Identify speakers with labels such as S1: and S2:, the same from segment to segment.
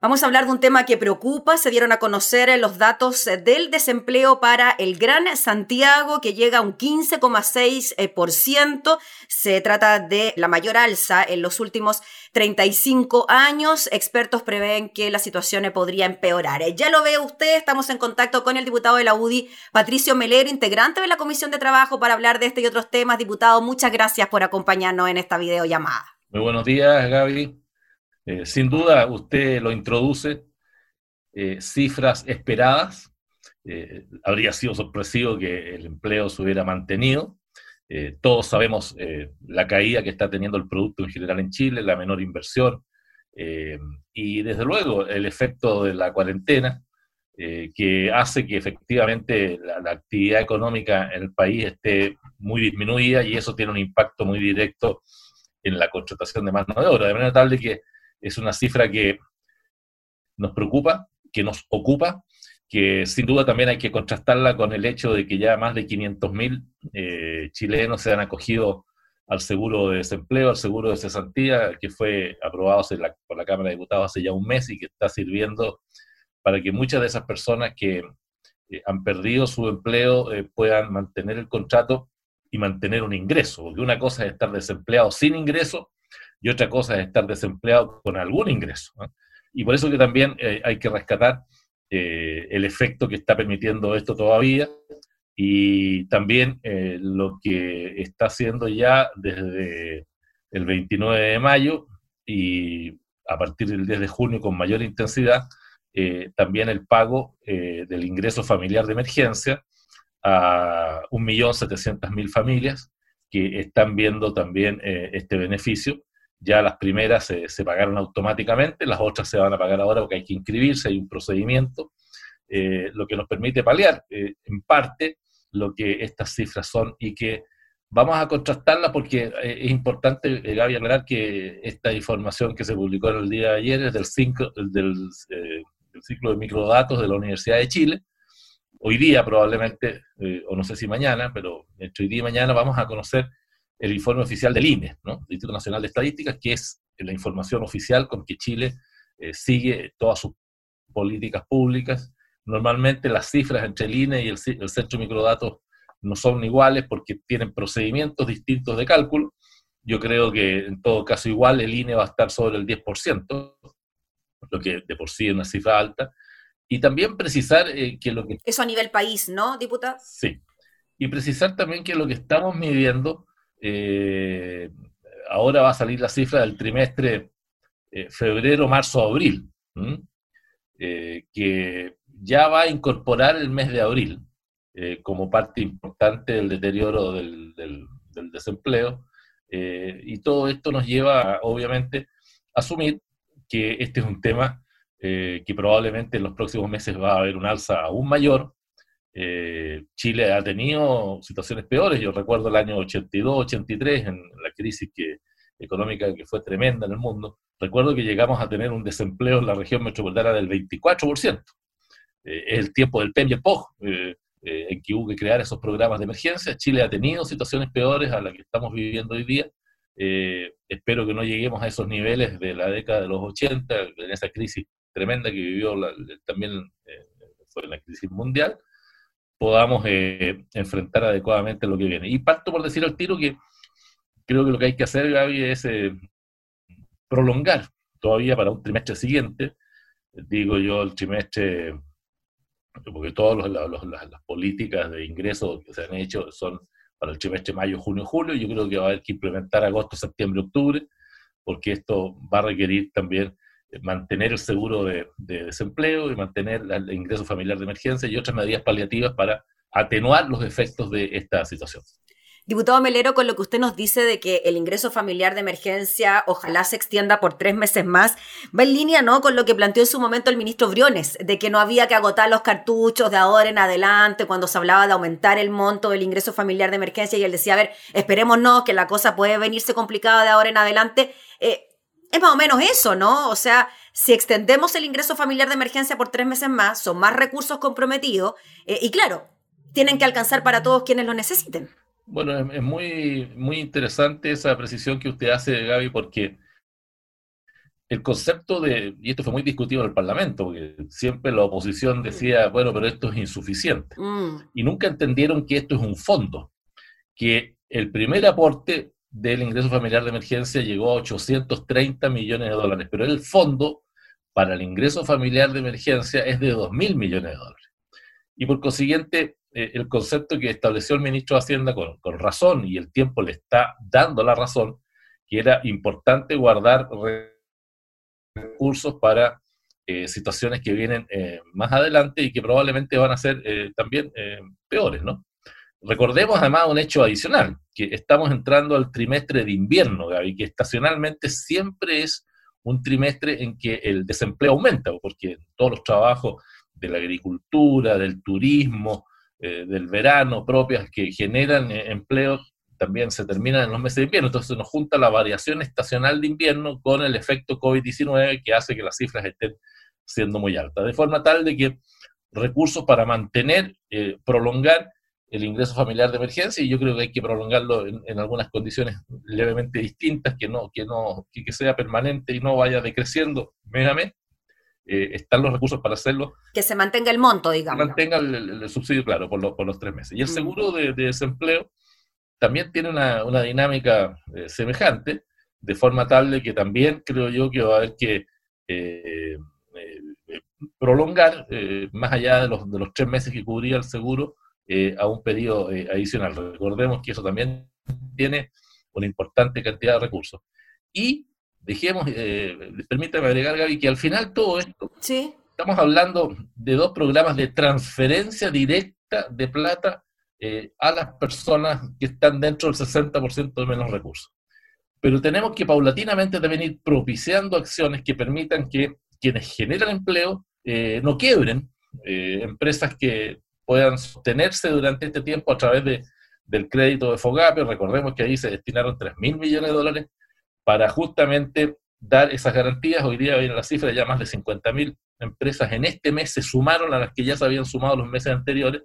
S1: Vamos a hablar de un tema que preocupa. Se dieron a conocer los datos del desempleo para el Gran Santiago, que llega a un 15,6%. Se trata de la mayor alza en los últimos 35 años. Expertos prevén que la situación podría empeorar. Ya lo ve usted, estamos en contacto con el diputado de la UDI, Patricio Melero, integrante de la Comisión de Trabajo, para hablar de este y otros temas. Diputado, muchas gracias por acompañarnos en esta videollamada.
S2: Muy buenos días, Gaby. Eh, sin duda, usted lo introduce, eh, cifras esperadas. Eh, habría sido sorpresivo que el empleo se hubiera mantenido. todos sabemos la caída que está teniendo el producto en general en Chile, la menor inversión y desde luego el efecto de la cuarentena que hace que efectivamente la, la actividad económica en el país esté muy disminuida y eso tiene un impacto muy directo en la contratación de mano de obra, de manera tal de que es una cifra que nos preocupa, que nos ocupa, que sin duda también hay que contrastarla con el hecho de que ya más de 500.000 eh, chilenos se han acogido al seguro de desempleo, al seguro de cesantía, que fue aprobado por la Cámara de Diputados hace ya un mes y que está sirviendo para que muchas de esas personas que eh, han perdido su empleo eh, puedan mantener el contrato y mantener un ingreso, porque una cosa es estar desempleado sin ingreso y otra cosa es estar desempleado con algún ingreso. Y por eso que también eh, hay que rescatar eh, el efecto que está permitiendo esto todavía y también eh, lo que está haciendo ya desde el 29 de mayo y a partir del 10 de junio con mayor intensidad, también el pago del ingreso familiar de emergencia a 1.700.000 familias que están viendo también este beneficio ya las primeras se, pagaron automáticamente, las otras se van a pagar ahora porque hay que inscribirse, hay un procedimiento, eh, lo que nos permite paliar eh, en parte lo que estas cifras son y que vamos a contrastarlas porque eh, es importante, Gaby, aclarar que esta información que se publicó en el día de ayer es del, cinco, del, ciclo de microdatos de la Universidad de Chile. Hoy día probablemente, o no sé si mañana, pero entre hoy día y mañana vamos a conocer el informe oficial del INE, ¿no? Instituto Nacional de Estadísticas, que es la información oficial con que Chile eh, sigue todas sus políticas públicas. Normalmente las cifras entre el INE y el, Centro de Microdatos no son iguales porque tienen procedimientos distintos de cálculo. Yo creo que en todo caso igual el INE va a estar sobre el 10%, lo que de por sí es una cifra alta. Y también precisar eh, que lo que...
S1: Eso a nivel país, ¿no, diputado?
S2: Sí. Y precisar también que lo que estamos midiendo eh, ahora va a salir la cifra del trimestre eh, febrero, marzo, abril, eh, que ya va a incorporar el mes de abril como parte importante del deterioro del, desempleo. y todo esto nos lleva, obviamente, a asumir que este es un tema que probablemente en los próximos meses va a haber un alza aún mayor, eh, Chile ha tenido situaciones peores. Yo recuerdo el año 82, 83, en la crisis económica que fue tremenda en el mundo. Recuerdo que llegamos a tener un desempleo en la región metropolitana del 24%. Eh, es el tiempo del PEM POG, eh, en que hubo que crear esos programas de emergencia. Chile ha tenido situaciones peores a las que estamos viviendo hoy día. espero que no lleguemos a esos niveles de la década de los 80, en esa crisis tremenda que vivió también fue la crisis mundial podamos eh, enfrentar adecuadamente lo que viene. Y parto por decir al tiro que creo que lo que hay que hacer, Gaby, es eh, prolongar todavía para un trimestre siguiente, digo yo el trimestre, porque todas las, políticas de ingresos que se han hecho son para el trimestre mayo, junio, julio, yo creo que va a haber que implementar agosto, septiembre, octubre, porque esto va a requerir también mantener el seguro de, desempleo y mantener el ingreso familiar de emergencia y otras medidas paliativas para atenuar los efectos de esta situación.
S1: Diputado Melero, con lo que usted nos dice de que el ingreso familiar de emergencia ojalá se extienda por tres meses más, va en línea ¿no? con lo que planteó en su momento el ministro Briones, de que no había que agotar los cartuchos de ahora en adelante cuando se hablaba de aumentar el monto del ingreso familiar de emergencia y él decía, a ver, esperémonos que la cosa puede venirse complicada de ahora en adelante. Eh, es más o menos eso, ¿no? O sea, si extendemos el ingreso familiar de emergencia por tres meses más, son más recursos comprometidos eh, y claro, tienen que alcanzar para todos quienes lo necesiten.
S2: Bueno, es, muy, muy interesante esa precisión que usted hace, Gaby, porque el concepto de, y esto fue muy discutido en el Parlamento, porque siempre la oposición decía, bueno, pero esto es insuficiente. Mm. Y nunca entendieron que esto es un fondo, que el primer aporte del ingreso familiar de emergencia llegó a 830 millones de dólares, pero el fondo para el ingreso familiar de emergencia es de 2 mil millones de dólares. Y por consiguiente, eh, el concepto que estableció el ministro de Hacienda con, con, razón, y el tiempo le está dando la razón, que era importante guardar recursos para eh, situaciones que vienen eh, más adelante y que probablemente van a ser también peores, ¿no? Recordemos además un hecho adicional, que estamos entrando al trimestre de invierno, Gaby, que estacionalmente siempre es un trimestre en que el desempleo aumenta, porque todos los trabajos de la agricultura, del turismo, eh, del verano propias que generan eh, empleo también se terminan en los meses de invierno. Entonces nos junta la variación estacional de invierno con el efecto COVID-19 que hace que las cifras estén siendo muy altas. De forma tal de que recursos para mantener, eh, prolongar el ingreso familiar de emergencia y yo creo que hay que prolongarlo en, algunas condiciones levemente distintas, que no, que no, que, sea permanente y no vaya decreciendo mes. Eh, están los recursos para hacerlo.
S1: Que se mantenga el monto, digamos.
S2: Que mantenga el, subsidio, claro, por, por, los tres meses. Y el mm. seguro de, desempleo también tiene una, una dinámica eh, semejante, de forma tal de que también creo yo que va a haber que eh, prolongar, más allá de los, de los tres meses que cubría el seguro, eh, a un periodo eh, adicional. Recordemos que eso también tiene una importante cantidad de recursos. Y dejemos, eh, permítame agregar, Gaby, que al final todo esto, ¿Sí? estamos hablando de dos programas de transferencia directa de plata a las personas que están dentro del 60% de menos recursos. Pero tenemos que paulatinamente también ir propiciando acciones que permitan que quienes generan empleo no quiebren, empresas que puedan sostenerse durante este tiempo a través de, del crédito de FOGAPE. Recordemos que ahí se destinaron 3 mil millones de dólares para justamente dar esas garantías. Hoy día viene la cifra, ya más de 50 mil empresas en este mes se sumaron a las que ya se habían sumado los meses anteriores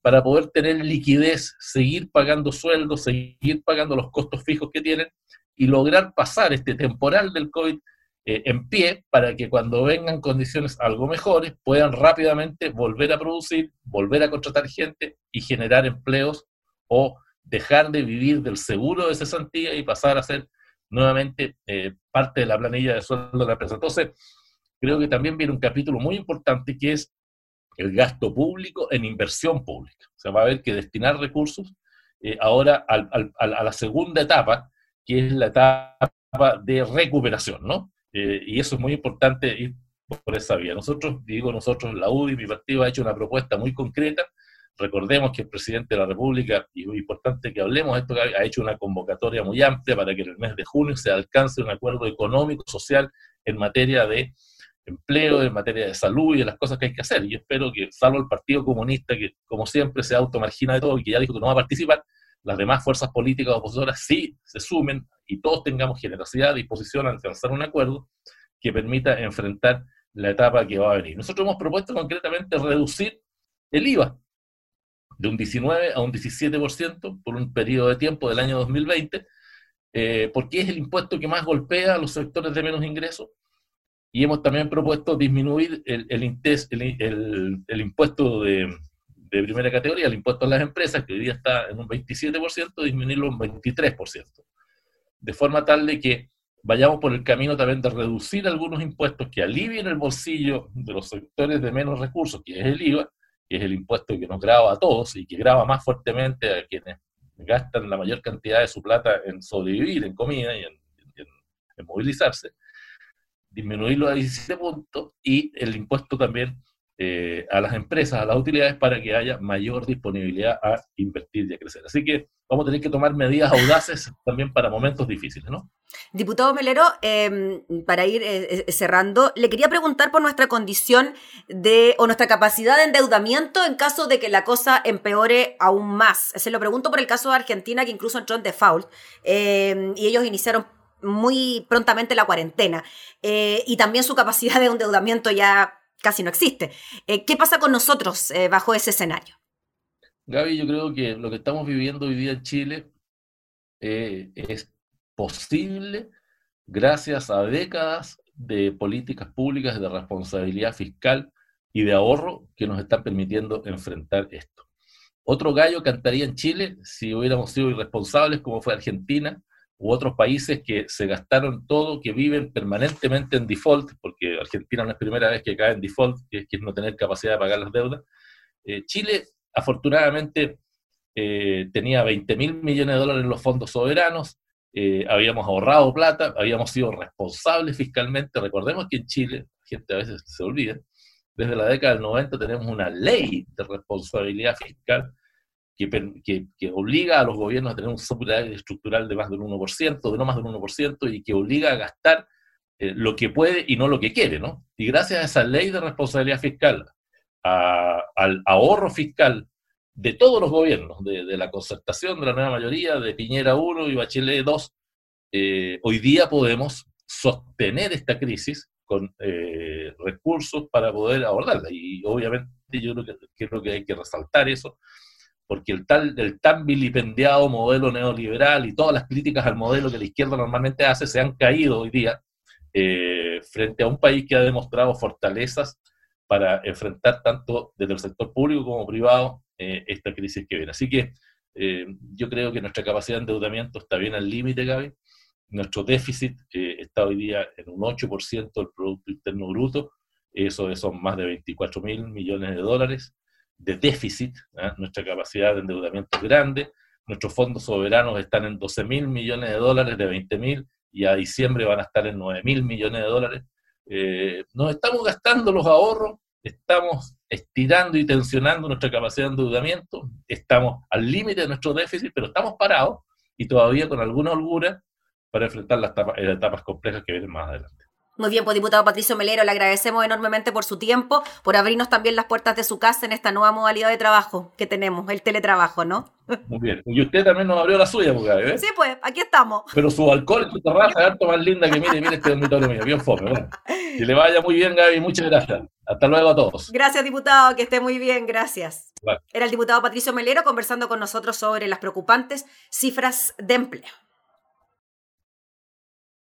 S2: para poder tener liquidez, seguir pagando sueldos, seguir pagando los costos fijos que tienen y lograr pasar este temporal del COVID eh, en pie para que cuando vengan condiciones algo mejores puedan rápidamente volver a producir, volver a contratar gente y generar empleos o dejar de vivir del seguro de cesantía y pasar a ser nuevamente eh, parte de la planilla de sueldo de la empresa. Entonces, creo que también viene un capítulo muy importante que es el gasto público en inversión pública. O sea, va a haber que destinar recursos eh, ahora a la segunda etapa, que es la etapa de recuperación, ¿no? Eh, y eso es muy importante ir por esa vía. Nosotros, digo nosotros, la UDI, mi partido, ha hecho una propuesta muy concreta. Recordemos que el presidente de la República, y es importante que hablemos de esto, ha hecho una convocatoria muy amplia para que en el mes de junio se alcance un acuerdo económico, social, en materia de empleo, en materia de salud y de las cosas que hay que hacer. Y espero que, salvo el Partido Comunista, que como siempre se automargina de todo y que ya dijo que no va a participar, las demás fuerzas políticas opositoras sí se sumen y todos tengamos generosidad, disposición a alcanzar un acuerdo que permita enfrentar la etapa que va a venir. Nosotros hemos propuesto concretamente reducir el IVA de un 19 a un 17% por un periodo de tiempo del año 2020, eh, porque es el impuesto que más golpea a los sectores de menos ingresos. Y hemos también propuesto disminuir el, el, el impuesto de, de primera categoría, el impuesto a las empresas, que hoy día está en un 27%, disminuirlo un 23%. De forma tal de que vayamos por el camino también de reducir algunos impuestos que alivien el bolsillo de los sectores de menos recursos, que es el IVA, que es el impuesto que nos graba a todos y que graba más fuertemente a quienes gastan la mayor cantidad de su plata en sobrevivir, en comida y en, en movilizarse, disminuirlo a 17 puntos y el impuesto también eh, a las empresas, a las utilidades, para que haya mayor disponibilidad a invertir y a crecer. Así que vamos a tener que tomar medidas audaces también para momentos difíciles, ¿no?
S1: Diputado Melero, em, para ir eh, eh, cerrando, le quería preguntar por nuestra condición de, o nuestra capacidad de endeudamiento en caso de que la cosa empeore aún más. Se lo pregunto por el caso de Argentina, que incluso entró en default, em, y ellos iniciaron muy prontamente la cuarentena, y también su capacidad de endeudamiento ya casi no existe. Eh, ¿Qué pasa con nosotros eh, bajo ese escenario?
S2: Gaby, yo creo que lo que estamos viviendo hoy día en Chile eh, es posible gracias a décadas de políticas públicas de responsabilidad fiscal y de ahorro que nos están permitiendo enfrentar esto. Otro gallo cantaría en Chile si hubiéramos sido irresponsables como fue Argentina u otros países que se gastaron todo, que viven permanentemente en default, porque Argentina no es primera vez que cae en default, que es no tener capacidad de pagar las deudas. Eh, Chile, afortunadamente, eh, tenía 20 mil millones de dólares en los fondos soberanos, eh, habíamos ahorrado plata, habíamos sido responsables fiscalmente. Recordemos que en Chile, gente a veces se olvida, desde la década del 90 tenemos una ley de responsabilidad fiscal que, obliga a los gobiernos a tener un superávit estructural de más del 1%, de no más del 1%, y que obliga a gastar eh, lo que puede y no lo que quiere, ¿no? Y gracias a esa ley de responsabilidad fiscal, al ahorro fiscal de todos los gobiernos, de, la concertación, de la nueva mayoría, de Piñera 1 y Bachelet 2, eh, hoy día podemos sostener esta crisis con eh, recursos para poder abordarla. Y obviamente yo creo que, creo que hay que resaltar eso, porque el, tal, el tan vilipendiado modelo neoliberal y todas las críticas al modelo que la izquierda normalmente hace se han caído hoy día eh, frente a un país que ha demostrado fortalezas para enfrentar tanto desde el sector público como privado eh, esta crisis que viene. Así que eh, yo creo que nuestra capacidad de endeudamiento está bien al límite, Gaby. Nuestro déficit está hoy día en un 8% del Producto Interno Bruto. Eso son más de 24 mil millones de dólares de déficit. ¿ah? Nuestra capacidad de endeudamiento es grande. Nuestros fondos soberanos están en 12 mil millones de dólares de 20 mil y a diciembre van a estar en 9 mil millones de dólares. nos estamos gastando los ahorros estamos estirando y tensionando nuestra capacidad de endeudamiento, estamos al límite de nuestro déficit, pero estamos parados y todavía con alguna holgura para enfrentar las las etapas complejas que vienen más adelante.
S1: Muy bien, pues diputado Patricio Melero, le agradecemos enormemente por su tiempo, por abrirnos también las puertas de su casa en esta nueva modalidad de trabajo que tenemos, el teletrabajo, ¿no?
S2: Muy bien. Y usted también nos abrió la suya, porque,
S1: ¿eh? Sí, pues, aquí estamos.
S2: Pero su alcohol, su terraza es harto más linda que mire, mire este dormitorio mío, bien fome. Bueno, que le vaya muy bien, Gaby, muchas gracias. Hasta luego a todos.
S1: Gracias, diputado, que esté muy bien, gracias. Era el diputado Patricio Melero conversando con nosotros sobre las preocupantes cifras de empleo.